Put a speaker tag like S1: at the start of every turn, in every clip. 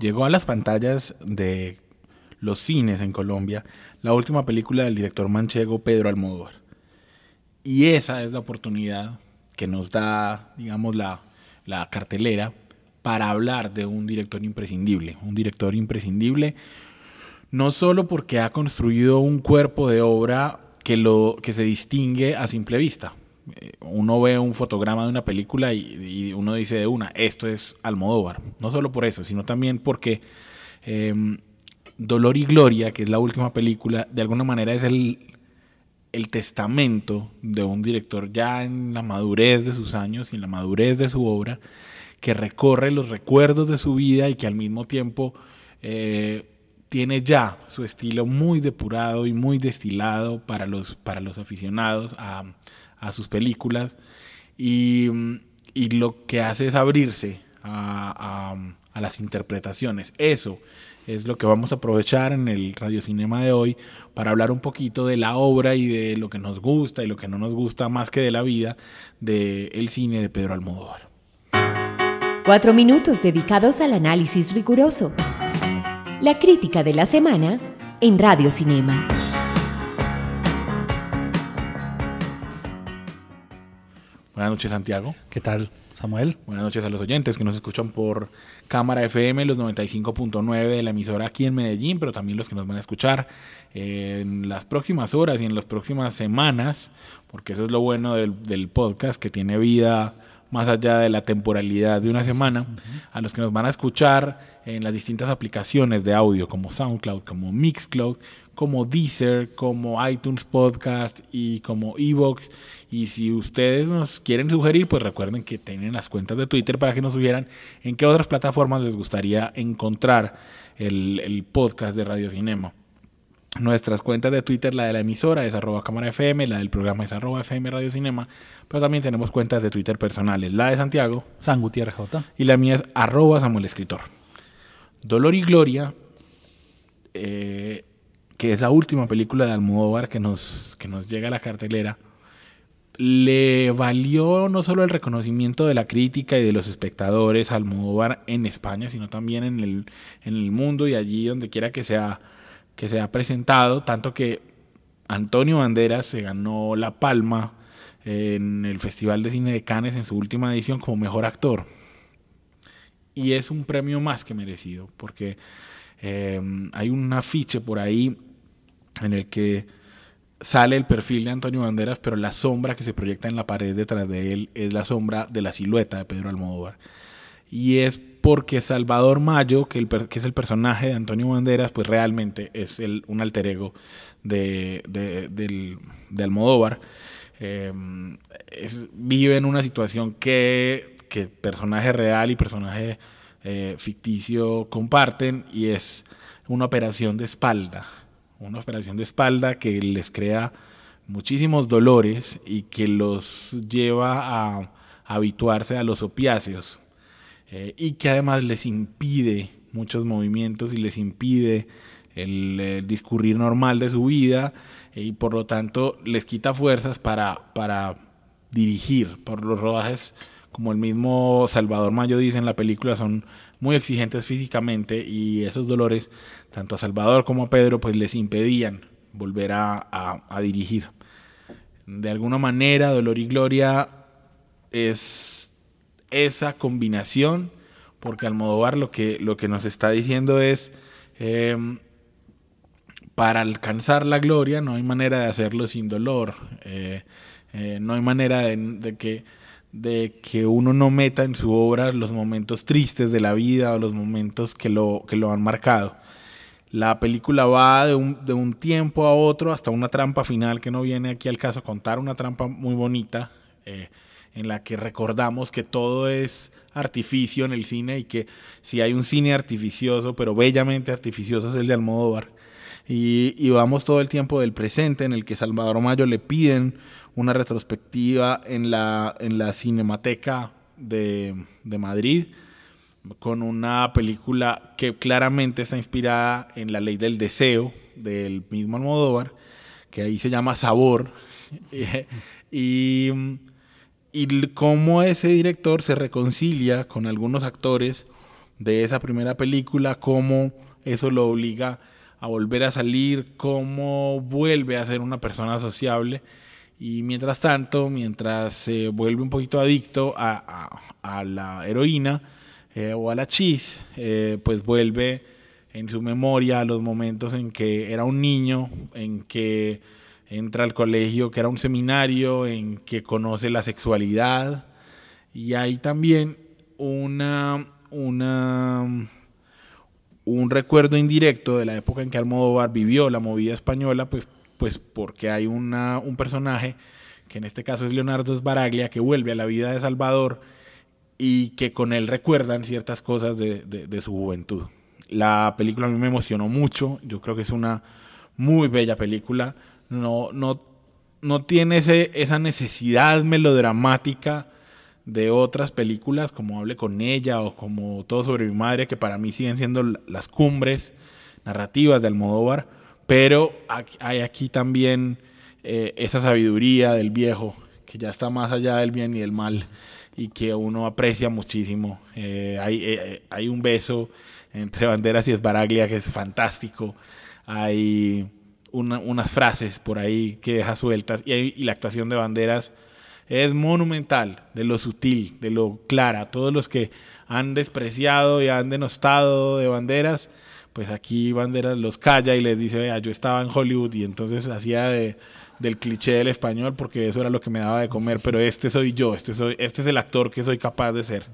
S1: Llegó a las pantallas de los cines en Colombia la última película del director manchego Pedro Almodóvar. Y esa es la oportunidad que nos da, digamos, la, la cartelera para hablar de un director imprescindible. Un director imprescindible no solo porque ha construido un cuerpo de obra que, lo, que se distingue a simple vista, uno ve un fotograma de una película y, uno dice de una, esto es Almodóvar. No solo por eso, sino también porque em, Dolor y Gloria, que es la última película, de alguna manera es el, el testamento de un director ya en la madurez de sus años y en la madurez de su obra, que recorre los recuerdos de su vida y que al mismo tiempo eh, tiene ya su estilo muy depurado y muy destilado para los, para los aficionados a, a sus películas y, y, lo que hace es abrirse a, a, las interpretaciones. Eso es lo que vamos a aprovechar en el radiocinema de hoy para hablar un poquito de la obra y de lo que nos gusta y lo que no nos gusta más que de la vida del cine de Pedro Almodóvar.
S2: Cuatro minutos dedicados al análisis riguroso. La crítica de la semana en Radio Cinema.
S1: Buenas noches, Santiago.
S3: ¿Qué tal, Samuel?
S1: Buenas noches a los oyentes que nos escuchan por Cámara FM, los 95.9 de la emisora aquí en Medellín, pero también los que nos van a escuchar en las próximas horas y en las próximas semanas, porque eso es lo bueno del, podcast, que tiene vida más allá de la temporalidad de una semana, a los que nos van a escuchar en las distintas aplicaciones de audio como SoundCloud, como Mixcloud, como Deezer, como iTunes Podcast y como Evox. Y si ustedes nos quieren sugerir, pues recuerden que tienen las cuentas de Twitter para que nos sugieran en qué otras plataformas les gustaría encontrar el, podcast de Radio Cinema. Nuestras cuentas de Twitter, la de la emisora es arroba cámara FM, la del programa es arroba FM Radio Cinema, pero también tenemos cuentas de Twitter personales, la de Santiago,
S3: San Gutiérrez J.
S1: y la mía es arroba Samuel Escritor. Dolor y Gloria eh, que es la última película de Almodóvar que nos, que nos llega a la cartelera, le valió no solo el reconocimiento de la crítica y de los espectadores a Almodóvar en España, sino también en el, en el mundo y allí donde quiera que sea, que sea presentado, tanto que Antonio Banderas se ganó la palma en el Festival de Cine de Cannes en su última edición como mejor actor. Y es un premio más que merecido, porque eh, hay un afiche por ahí en el que sale el perfil de Antonio Banderas, pero la sombra que se proyecta en la pared detrás de él es la sombra de la silueta de Pedro Almodóvar. Y es porque Salvador Mayo, que, es el personaje de Antonio Banderas, pues realmente es el, un alter ego de, de, Almodóvar. Eh, vive en una situación que, que personaje real y personaje eh, ficticio comparten y es una operación de espalda una operación de espalda que les crea muchísimos dolores y que los lleva a, habituarse a los opiáceos eh, y que además les impide muchos movimientos y les impide el, discurrir normal de su vida eh, y por lo tanto les quita fuerzas para, para dirigir por los rodajes como el mismo Salvador Mayo dice en la película son muy exigentes físicamente y esos dolores, tanto a Salvador como a Pedro, pues les impedían volver a, dirigir. De alguna manera, Dolor y Gloria es esa combinación, porque Almodóvar lo que, lo que nos está diciendo es, em, para alcanzar la gloria no hay manera de hacerlo sin dolor, eh, eh, no hay manera de que de que uno no meta en su obra los momentos tristes de la vida o los momentos que lo, que lo han marcado. La película va de un, de un tiempo a otro hasta una trampa final que no viene aquí al caso contar, una trampa muy bonita. Eh, en la que recordamos que todo es artificio en el cine y que si hay un cine artificioso, pero bellamente artificioso, es el de Almodóvar. Y, y vamos todo el tiempo del presente en el que Salvador Mayo le piden una retrospectiva en la, en la Cinemateca de, de Madrid con una película que claramente está inspirada en La Ley del Deseo del mismo Almodóvar, que ahí se llama Sabor. y, y cómo ese director se reconcilia con algunos actores de esa primera película, cómo eso lo obliga a volver a salir, cómo vuelve a ser una persona sociable. Y mientras tanto, mientras se vuelve un poquito adicto a, a, a la heroína eh, o a la chis, eh, pues vuelve en su memoria los momentos en que era un niño, en que entra al colegio, que era un seminario, en que conoce la sexualidad. Y hay también una, una, un recuerdo indirecto de la época en que Almodóvar vivió la movida española, pues, pues porque hay una, un personaje, que en este caso es Leonardo Sbaraglia, que vuelve a la vida de Salvador y que con él recuerdan ciertas cosas de, de, de su juventud. La película a mí me emocionó mucho, yo creo que es una muy bella película, no, no, no tiene ese, esa necesidad melodramática de otras películas como Hable con ella o como Todo sobre mi madre, que para mí siguen siendo las cumbres narrativas de Almodóvar, pero hay aquí también eh, esa sabiduría del viejo, que ya está más allá del bien y del mal, y que uno aprecia muchísimo. Eh, hay, eh, hay un beso entre Banderas y Esbaraglia que es fantástico. Hay una, unas frases por ahí que deja sueltas y, y, la actuación de Banderas es monumental, de lo sutil, de lo clara. Todos los que han despreciado y han denostado de Banderas, pues aquí Banderas los calla y les dice, vea, yo estaba en Hollywood y entonces hacía de, del cliché del español porque eso era lo que me daba de comer, pero este soy yo, este, soy, este es el actor que soy capaz de ser.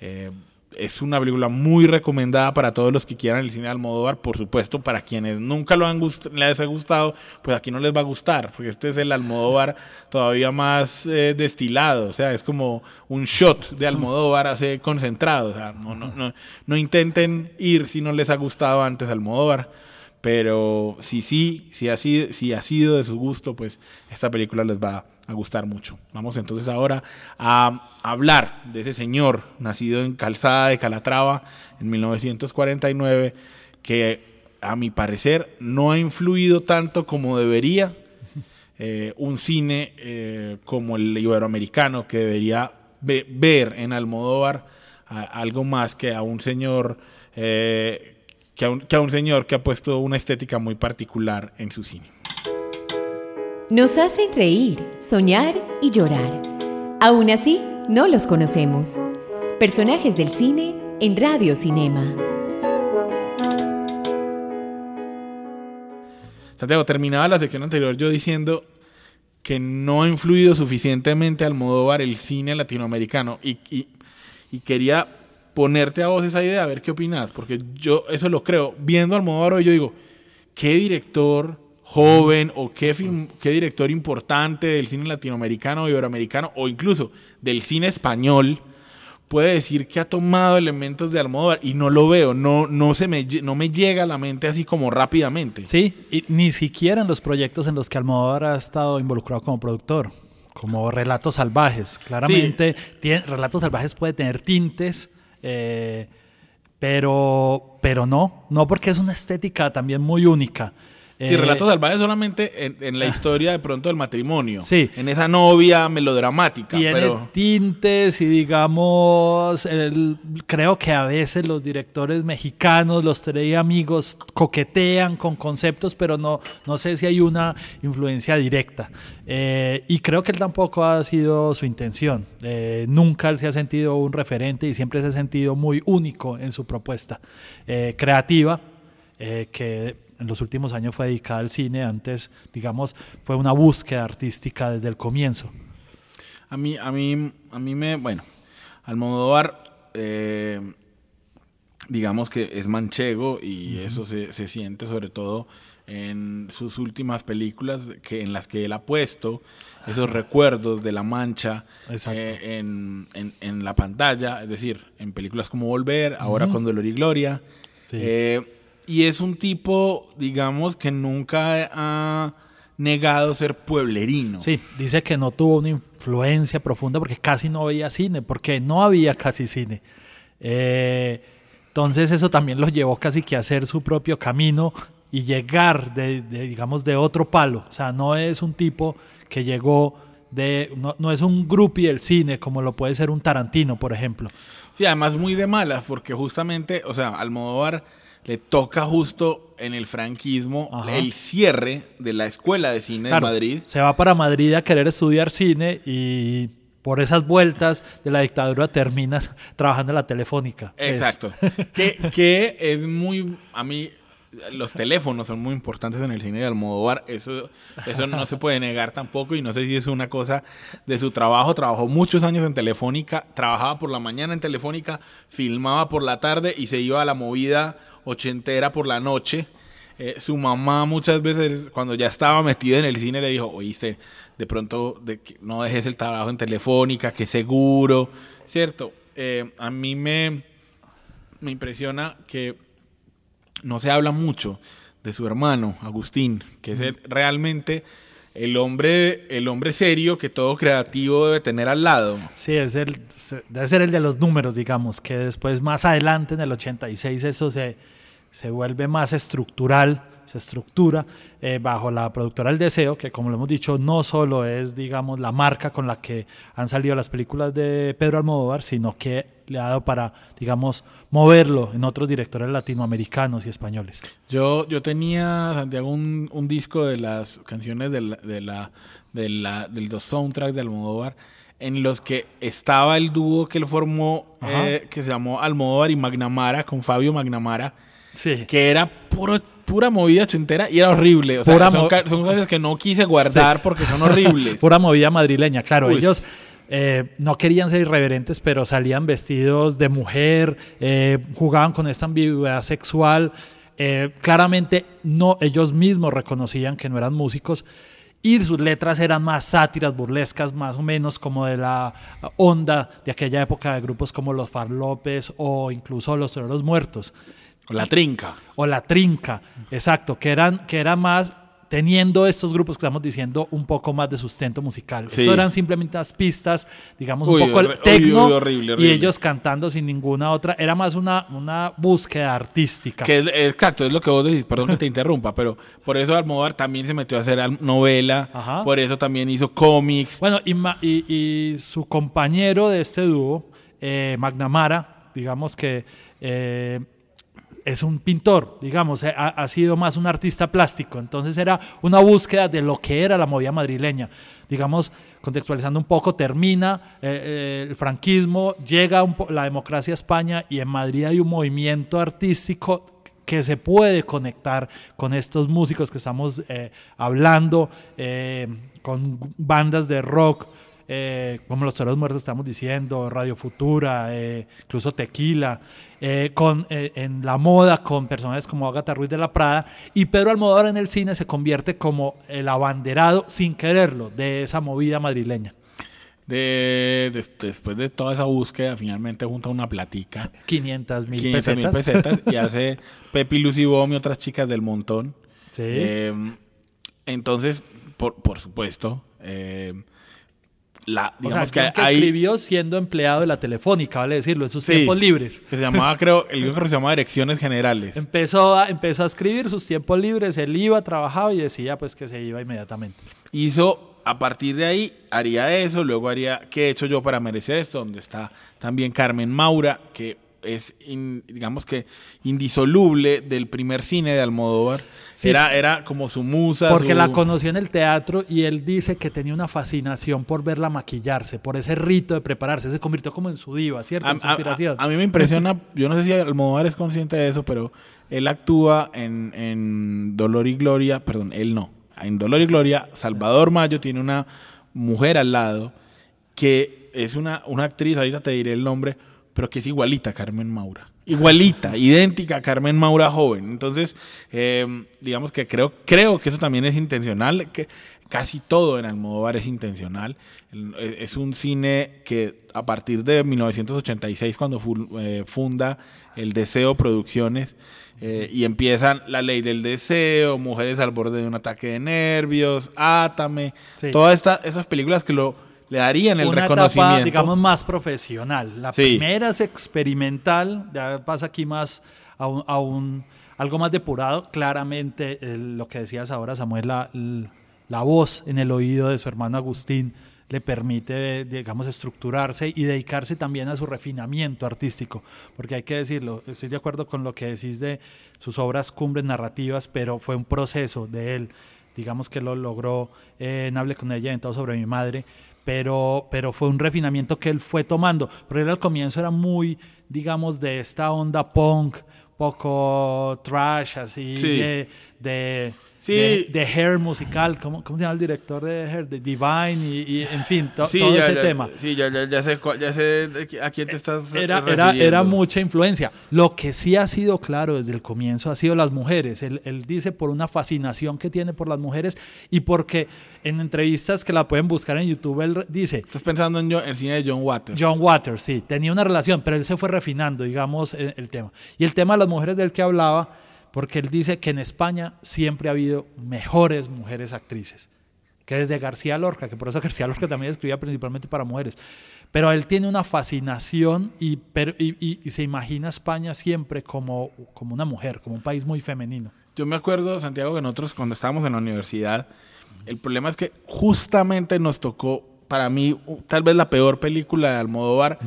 S1: Eh, es una película muy recomendada para todos los que quieran el cine de Almodóvar, por supuesto, para quienes nunca lo han les ha gustado, pues aquí no les va a gustar, porque este es el Almodóvar todavía más eh, destilado, o sea, es como un shot de Almodóvar así concentrado, o sea, no, no, no, no intenten ir si no les ha gustado antes Almodóvar, pero si sí, si ha, sido, si ha sido de su gusto, pues esta película les va a gustar mucho. Vamos entonces ahora a hablar de ese señor nacido en Calzada de Calatrava en 1949, que a mi parecer no ha influido tanto como debería eh, un cine eh, como el iberoamericano, que debería ve ver en Almodóvar a, algo más que a un señor... Eh, que a, un, que a un señor que ha puesto una estética muy particular en su cine.
S2: Nos hacen reír, soñar y llorar. Aún así, no los conocemos. Personajes del cine en Radio Cinema.
S1: Santiago, terminaba la sección anterior yo diciendo que no ha influido suficientemente Almodóvar el cine latinoamericano y, y, quería ponerte a vos esa idea, a ver qué opinas, porque yo eso lo creo. Viendo Almodóvar hoy yo digo, ¿qué director joven o qué, film, qué director importante del cine latinoamericano o iberoamericano o incluso del cine español puede decir que ha tomado elementos de Almodóvar y no lo veo, no, no, se me, no me llega a la mente así como rápidamente.
S3: Sí, y ni siquiera en los proyectos en los que Almodóvar ha estado involucrado como productor, como Relatos Salvajes. Claramente, sí. tiene, Relatos Salvajes puede tener tintes, eh, pero, pero no, no porque es una estética también muy única.
S1: Sí, Relatos Salvajes solamente en, en, la historia de pronto del matrimonio.
S3: Sí.
S1: En esa novia melodramática.
S3: Tiene
S1: pero...
S3: tintes y digamos, el, creo que a veces los directores mexicanos, los tres amigos, coquetean con conceptos, pero no, no sé si hay una influencia directa. Eh, y creo que él tampoco ha sido su intención. Eh, nunca él se ha sentido un referente y siempre se ha sentido muy único en su propuesta eh, creativa, que en los últimos años fue dedicada al cine, antes, digamos, fue una búsqueda artística desde el comienzo.
S1: A mí, a mí, a mí me, bueno, Almodóvar, eh, digamos que es manchego y uh -huh. eso se, se, siente sobre todo en sus últimas películas que en las que él ha puesto esos recuerdos de la mancha eh, en, en- en la pantalla, es decir, en películas como Volver, ahora con Dolor y Gloria.
S3: Sí.
S1: Eh, y es un tipo, digamos, que nunca ha negado ser pueblerino.
S3: Sí, dice que no tuvo una influencia profunda porque casi no veía cine, porque no había casi cine. Eh, entonces eso también lo llevó casi que a hacer su propio camino y llegar de, de, digamos, de otro palo. O sea, no es un tipo que llegó de, no, no es un groupie del cine como lo puede ser un Tarantino, por ejemplo.
S1: Sí, además muy de malas, porque justamente, o sea, Almodóvar le toca justo en el franquismo
S3: Ajá.
S1: el cierre de la Escuela de Cine
S3: Claro,
S1: de Madrid.
S3: Se va para Madrid a querer estudiar cine y por esas vueltas de la dictadura terminas trabajando en la telefónica.
S1: Exacto. que, que es muy, a mí, los teléfonos son muy importantes en el cine de Almodóvar. Eso, eso no se puede negar tampoco y no sé si es una cosa de su trabajo. Trabajó muchos años en Telefónica, trabajaba por la mañana en Telefónica, filmaba por la tarde y se iba a la movida ochentera por la noche. Eh, su mamá muchas veces, cuando ya estaba metida en el cine, le dijo, oíste, de pronto de que no dejes el trabajo en Telefónica, que seguro, ¿cierto? Eh, a mí me, me impresiona que no se habla mucho de su hermano, Agustín, que es el- realmente el hombre, el hombre serio que todo creativo debe tener al lado.
S3: Sí, es el, debe ser el de los números, digamos, que después más adelante en el 86 eso se, se vuelve más estructural, se estructura eh, bajo la productora El Deseo, que como lo hemos dicho, no solo es, digamos, la marca con la que han salido las películas de Pedro Almodóvar, sino que le ha dado para, digamos, moverlo en otros directores latinoamericanos y españoles.
S1: Yo, yo tenía, Santiago, un, un disco de las canciones de la, de la, de la, del dos soundtracks de Almodóvar, en los que estaba el dúo que él formó, eh, que se llamó Almodóvar y Magnamara, con Fabio Magnamara,
S3: Sí.
S1: que era puro, pura movida ochentera y era horrible. O sea,
S3: Pura
S1: son, cosas que no quise guardar porque son horribles.
S3: Pura movida madrileña, claro.
S1: Uy.
S3: Ellos eh, no querían ser irreverentes, pero salían vestidos de mujer, eh, jugaban con esta ambigüedad sexual. eh, claramente no, ellos mismos reconocían que no eran músicos. Y sus letras eran más sátiras, burlescas, más o menos como de la onda de aquella época de grupos como los Far López o incluso los Toreros Muertos
S1: Con la trinca.
S3: o la trinca, exacto, que eran, que era más teniendo estos grupos que estamos diciendo un poco más de sustento musical.
S1: Sí.
S3: Eso eran simplemente unas pistas, digamos,
S1: Uy,
S3: un poco el tecno y ellos cantando sin ninguna otra. Era más una, una búsqueda artística.
S1: Que es, exacto, es lo que vos decís, perdón que te interrumpa, pero por eso Almodóvar también se metió a hacer novela,
S3: Ajá.
S1: por eso también hizo cómics.
S3: Bueno, y, y- y su compañero de este dúo, eh, McNamara, digamos que eh, es un pintor, digamos, eh, ha, sido más un artista plástico. Entonces era una búsqueda de lo que era la movida madrileña. Digamos, contextualizando un poco, termina eh, eh, el franquismo, llega la democracia a España y en Madrid hay un movimiento artístico que se puede conectar con estos músicos que estamos hablando, con bandas de rock, eh, como Los Toros Muertos estamos diciendo, Radio Futura, eh, incluso Tequila, eh, con, en la moda con personajes como Agatha Ruiz de la Prada, y Pedro Almodóvar en el cine se convierte como el abanderado, sin quererlo, de esa movida madrileña.
S1: De, de- después de toda esa búsqueda, finalmente junta una platica,
S3: 500 mil
S1: 500 mil
S3: pesetas.
S1: pesetas, y hace Pepi, Lucy Bom y otras chicas del montón.
S3: Sí.
S1: Eh, entonces, por, por supuesto, eh, la,
S3: O sea,
S1: digamos
S3: que,
S1: que hay...
S3: escribió siendo empleado de la telefónica, vale decirlo, en sus
S1: Sí.
S3: tiempos libres.
S1: Que se llamaba, creo, el que se llamaba Direcciones Generales.
S3: Empezó a, empezó a escribir sus tiempos libres, él iba, trabajaba y decía pues que se iba inmediatamente.
S1: hizo a partir de ahí haría eso, luego haría qué he hecho yo para merecer esto, donde está también Carmen Maura, que es in- digamos que indisoluble del primer cine de Almodóvar.
S3: Sí.
S1: Era, era como su musa.
S3: Porque
S1: su-
S3: la conoció en el teatro y él dice que tenía una fascinación por verla maquillarse, por ese rito de prepararse, se convirtió como en su diva, ¿cierto?
S1: a,
S3: En su
S1: a-
S3: inspiración.
S1: a- a mí me impresiona, yo no sé si Almodóvar es consciente de eso, pero él actúa en, en Dolor y Gloria, perdón, él no. En Dolor y Gloria, Salvador Mayo tiene una mujer al lado que es una, una actriz, ahorita te diré el nombre, pero que es igualita a Carmen Maura. igualita, idéntica a Carmen Maura joven. Entonces, eh, digamos que creo, creo que eso también es intencional, que casi todo en Almodóvar es intencional. Es un cine que a partir de 1986, cuando eh, funda el Deseo Producciones, eh, y empiezan La Ley del Deseo, Mujeres al borde de un ataque de nervios, Átame, todas esta, esas películas que lo le darían el reconocimiento. Etapa,
S3: digamos, más profesional. La primera es experimental, ya pasa aquí más a un, algo más depurado. Claramente, lo que decías ahora, Samuel, la, la voz en el oído de su hermano Agustín le permite, digamos, estructurarse y dedicarse también a su refinamiento artístico, porque hay que decirlo, estoy de acuerdo con lo que decís de sus obras cumbres narrativas, pero fue un proceso de él, digamos que lo logró en Hable con ella en todo sobre mi madre, pero, pero fue un refinamiento que él fue tomando, pero él al comienzo era muy, digamos, de esta onda punk, poco trash, así, de de, Hair musical, ¿cómo, ¿cómo, se llama el director de Hair? De Divine y, en fin, todo ese tema.
S1: Sí, ya, ya, sé, ya sé a quién te estás
S3: era, era, era, mucha influencia. Lo que sí ha sido claro desde el comienzo ha sido las mujeres. Él, él dice por una fascinación que tiene por las mujeres y porque en entrevistas que la pueden buscar en YouTube, él dice...
S1: Estás pensando en el cine de John Waters.
S3: John Waters, sí. Tenía una relación, pero él se fue refinando, digamos, el, el tema. Y el tema de las mujeres del que hablaba porque él dice que en España siempre ha habido mejores mujeres actrices, que desde García Lorca, que por eso García Lorca también escribía principalmente para mujeres, pero él tiene una fascinación y, se imagina España siempre como, como una mujer, como un país muy femenino.
S1: Yo me acuerdo, Santiago, que nosotros cuando estábamos en la universidad, el problema es que justamente nos tocó, para mí, tal vez la peor película de Almodóvar,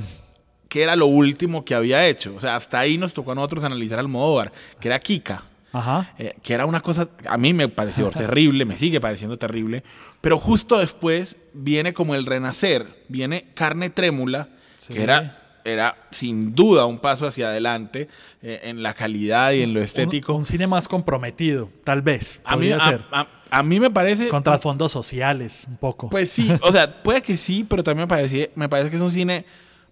S1: que era lo último que había hecho. O sea, hasta ahí nos tocó a nosotros analizar al Almodóvar, que era Kika. Ajá. Eh, que era una cosa, a mí me pareció terrible, me sigue pareciendo terrible, pero justo después viene como el renacer, viene Carne Trémula, que era, era sin duda un paso hacia adelante eh, en la calidad y en lo estético.
S3: Un, cine más comprometido, tal vez.
S1: A mí, a, mí, me parece...
S3: Contra fondos sociales, un poco.
S1: Pues sí, o sea, puede que sí, pero también me parece, me parece que es un cine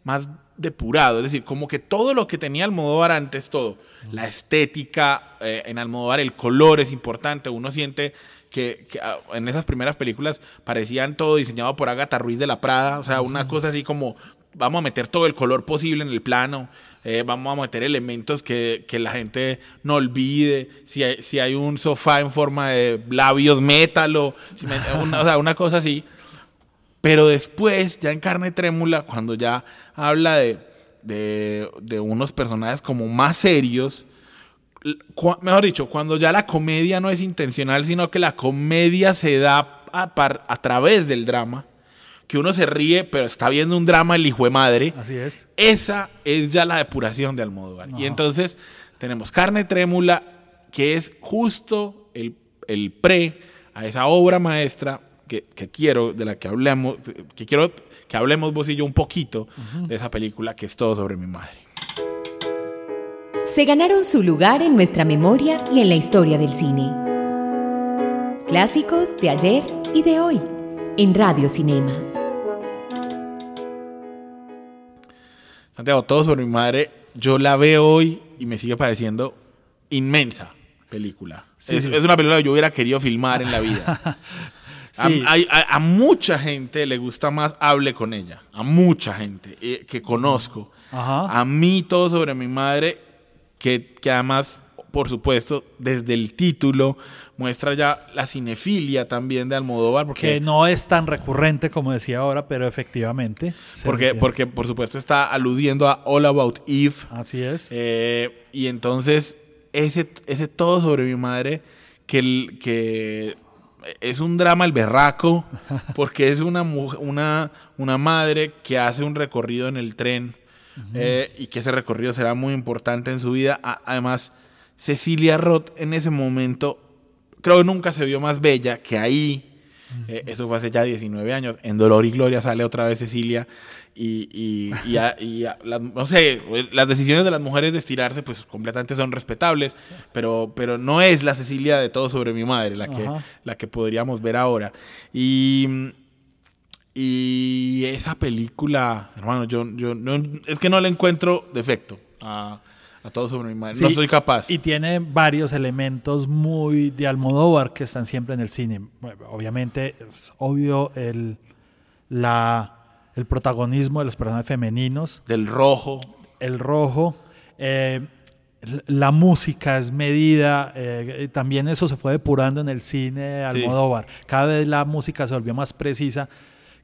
S1: más depurado, es decir, como que todo lo que tenía Almodóvar antes, todo, la estética eh, en Almodóvar, el color es importante, uno siente que, ah, en esas primeras películas parecían todo diseñado por Agatha Ruiz de la Prada, o sea, una cosa así como vamos a meter todo el color posible en el plano, eh, vamos a meter elementos que, la gente no olvide, si hay, si hay un sofá en forma de labios, métalo, o sea, una cosa así. Pero después, ya en carne trémula, cuando ya habla de, de, unos personajes como más serios, mejor dicho, cuando ya la comedia no es intencional, sino que la comedia se da a, a, través del drama, que uno se ríe, pero está viendo un drama el hijo de madre.
S3: Así es.
S1: Esa es ya la depuración de Almodóvar. Y entonces tenemos Carne Trémula, que es justo el, el pre a esa obra maestra que, quiero, de la que hablemos, que quiero que hablemos vos y yo un poquito de esa película que es todo sobre mi madre.
S2: Se ganaron su lugar en nuestra memoria y en la historia del cine. Clásicos de ayer y de hoy, en Radio Cinema.
S1: Santiago, todo sobre mi madre, yo la veo hoy y me sigue pareciendo inmensa película. es, es, una película que yo hubiera querido filmar en la vida. A, mucha gente le gusta más Hable con ella. A mucha gente eh, que conozco. A mí todo sobre mi madre, que, que además, por supuesto, desde el título muestra ya la cinefilia también de Almodóvar. Porque,
S3: que no es tan recurrente como decía ahora, pero efectivamente.
S1: Porque, porque por supuesto está aludiendo a All About Eve.
S3: Así es.
S1: Eh, y entonces ese, ese todo sobre mi madre que, que es un drama el berraco, porque es una, una, una madre que hace un recorrido en el tren eh, y que ese recorrido será muy importante en su vida. además, Cecilia Roth en ese momento, creo que nunca se vio más bella que ahí. Eh, eso fue hace ya 19 años. En Dolor y Gloria sale otra vez Cecilia y, y, no sé, las decisiones de las mujeres de estirarse pues completamente son respetables, pero, pero no es la Cecilia de todo sobre mi madre, la que, la que podríamos ver ahora. Y, esa película, hermano, yo, yo es que no le encuentro defecto a, a todo sobre mi madre.
S3: Sí,
S1: no soy capaz.
S3: Y tiene varios elementos muy de Almodóvar que están siempre en el cine. Obviamente es obvio el, la, el protagonismo de los personajes femeninos,
S1: Del rojo.
S3: el rojo. eh, la música es medida, eh, también eso se fue depurando en el cine de
S1: Sí.
S3: Almodóvar. Cada vez la música se volvió más precisa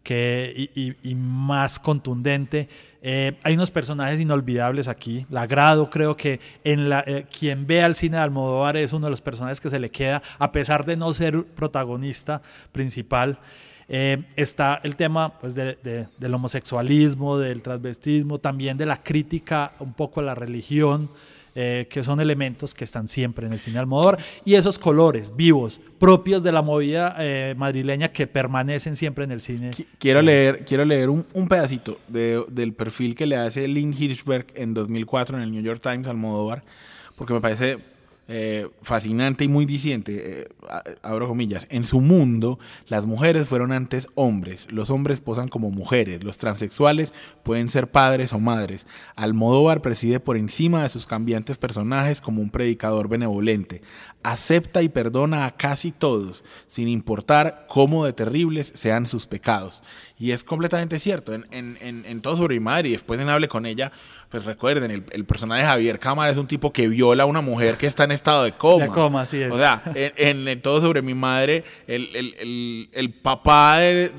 S3: que, y, y- y más contundente. Eh, hay unos personajes inolvidables aquí. La Grado, creo que eh, quien ve al cine de Almodóvar es uno de los personajes que se le queda, a pesar de no ser protagonista principal. Eh, está el tema pues, de- de- del homosexualismo, del transvestismo, también de la crítica un poco a la religión, eh, que son elementos que están siempre en el cine Almodóvar, y esos colores vivos, propios de la movida eh, madrileña que permanecen siempre en el cine.
S1: Qui- Quiero leer, quiero leer un, un pedacito de- del perfil que le hace Lynn Hirschberg en 2004 en el New York Times al Almodóvar, porque me parece eh, fascinante y muy diciente. eh, abro comillas. En su mundo, las mujeres fueron antes hombres. Los hombres posan como mujeres. Los transexuales pueden ser padres o madres. Almodóvar preside por encima de sus cambiantes personajes como un predicador benevolente. Acepta y perdona a casi todos, sin importar cómo de terribles sean sus pecados. Y es completamente cierto. En, en, en, en todo sobre mi madre y después en Hable con ella, pues recuerden, el, el personaje de Javier Cámara es un tipo que viola a una mujer que está en estado de coma.
S3: De coma, así es.
S1: O sea, en, en- en todo sobre mi madre, el, el- el- el papá de,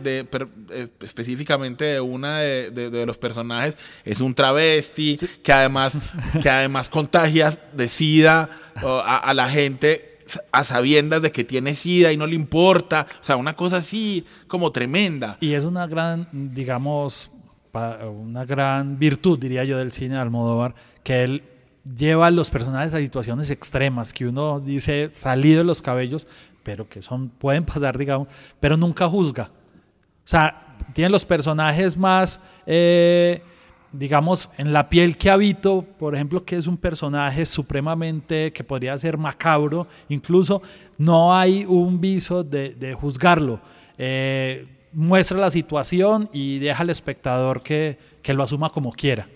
S1: eh, específicamente de una de, de- los personajes es un travesti que además que además contagia de sida a, a la gente a sabiendas de que tiene sida y no le importa. O sea, una cosa así como tremenda.
S3: Y es una gran, digamos, una gran virtud, diría yo, del cine de Almodóvar, que él lleva a los personajes a situaciones extremas, que uno dice salido de los cabellos, pero que son, pueden pasar, digamos, pero nunca juzga. O sea, tiene los personajes más, eh, digamos, en la piel que habito, por ejemplo, que es un personaje supremamente, que podría ser macabro, incluso no hay un viso de, de juzgarlo. Eh, muestra la situación y deja al espectador que, que lo asuma como quiera.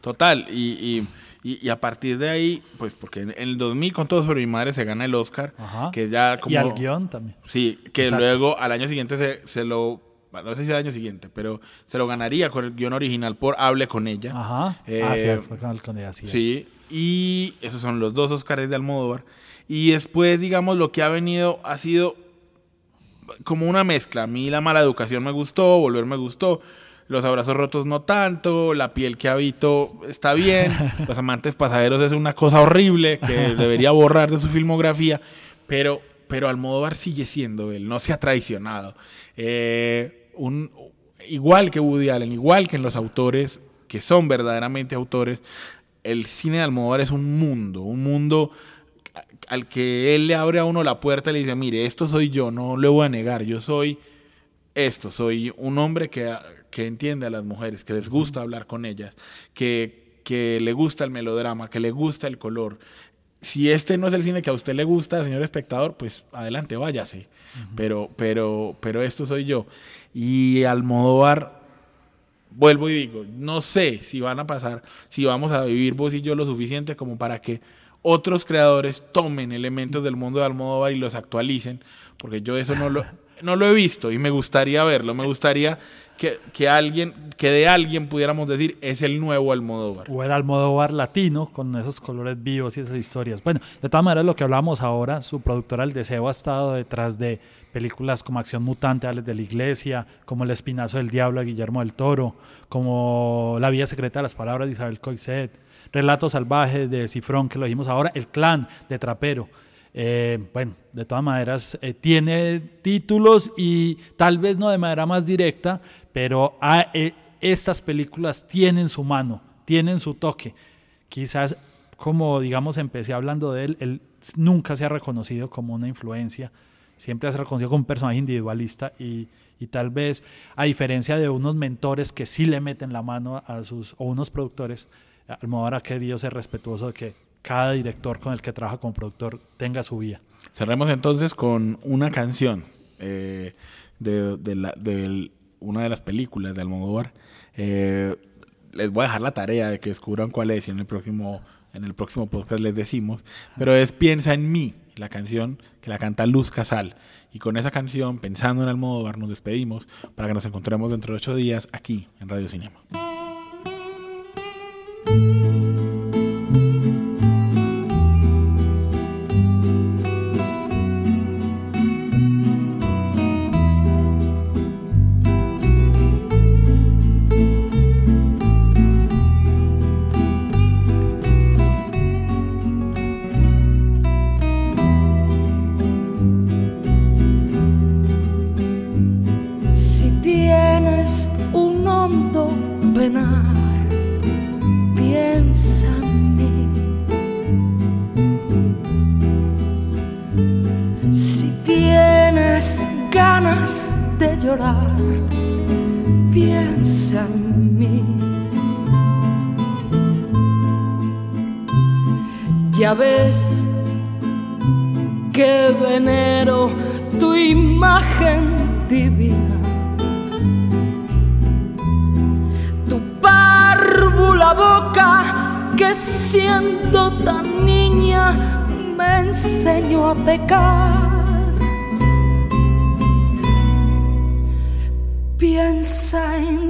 S1: Total, y, y, y- y a partir de ahí, pues porque en el 2000 con todo sobre mi madre se gana el Oscar,
S3: Ajá.
S1: que ya como...
S3: Y al guion también.
S1: Sí, que
S3: Exacto.
S1: luego al año siguiente se, se lo... No sé si al año siguiente, pero se lo ganaría con el guion original por Hable con ella.
S3: Ajá.
S1: Eh,
S3: ah, sí, fue con el es.
S1: Sí, y esos son los dos Oscars de Almodóvar. Y después, digamos, lo que ha venido ha sido como una mezcla. A mí la mala educación me gustó, volver me gustó. Los abrazos rotos no tanto, la piel que habito está bien, los amantes pasajeros es una cosa horrible que debería borrar de su filmografía, pero, pero Almodóvar sigue siendo él, no se ha traicionado. Eh, un, igual que Woody Allen, igual que en los autores que son verdaderamente autores, el cine de Almodóvar es un mundo, un mundo al que él le abre a uno la puerta y le dice, mire, esto soy yo, no le voy a negar, yo soy esto, soy un hombre que, que entiende a las mujeres, que les gusta hablar con ellas, que, que le gusta el melodrama, que le gusta el color. Si este no es el cine que a usted le gusta, señor espectador, pues adelante, váyase. pero, pero, pero esto soy yo. Y Almodóvar, vuelvo y digo, no sé si van a pasar, si vamos a vivir vos y yo lo suficiente como para que otros creadores tomen elementos del mundo de Almodóvar y los actualicen, porque yo eso no lo, no lo he visto y me gustaría verlo, me gustaría que, que alguien, que de alguien pudiéramos decir es el nuevo Almodóvar.
S3: O el Almodóvar latino con esos colores vivos y esas historias. Bueno, de todas maneras, lo que hablamos ahora, su productora El Deseo ha estado detrás de películas como Acción Mutante, Alex de la Iglesia, como El Espinazo del Diablo Guillermo del Toro, como La Vía Secreta de las Palabras de Isabel Coixet, Relatos Salvajes de Cifrón, que lo dijimos ahora, El Clan de Trapero. Eh, bueno, de todas maneras, eh, tiene títulos y tal vez no de manera más directa, pero a, eh, estas películas tienen su mano, tienen su toque. Quizás, como digamos, empecé hablando de él, él nunca se ha reconocido como una influencia, siempre se ha reconocido como un personaje individualista y, y tal vez, a diferencia de unos mentores que sí le meten la mano a sus, o unos productores, Almodóvar ha querido ser respetuoso de que cada director con el que trabaja como productor tenga su vía.
S1: Cerremos entonces con una canción eh, de, una de las películas de Almodóvar. Eh, les voy a dejar la tarea de que descubran cuál es y en el próximo en el próximo podcast les decimos, pero es Piensa en mí, la canción que la canta Luz Casal. Y con esa canción, pensando en Almodóvar, nos despedimos para que nos encontremos dentro de ocho días aquí en Radio Cinema.
S4: Ya ves que venero tu imagen divina. Tu párvula boca que siendo tan niña me enseñó a pecar. Piensa en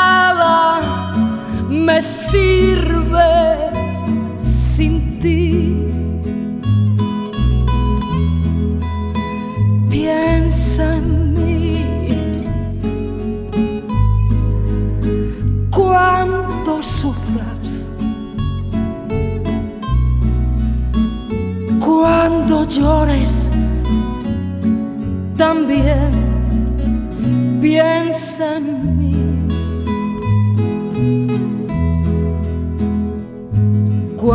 S4: me sirve sin ti. Piensa en mí cuando sufras, cuando llores también piensa en mí.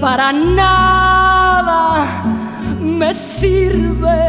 S4: para nada me sirve.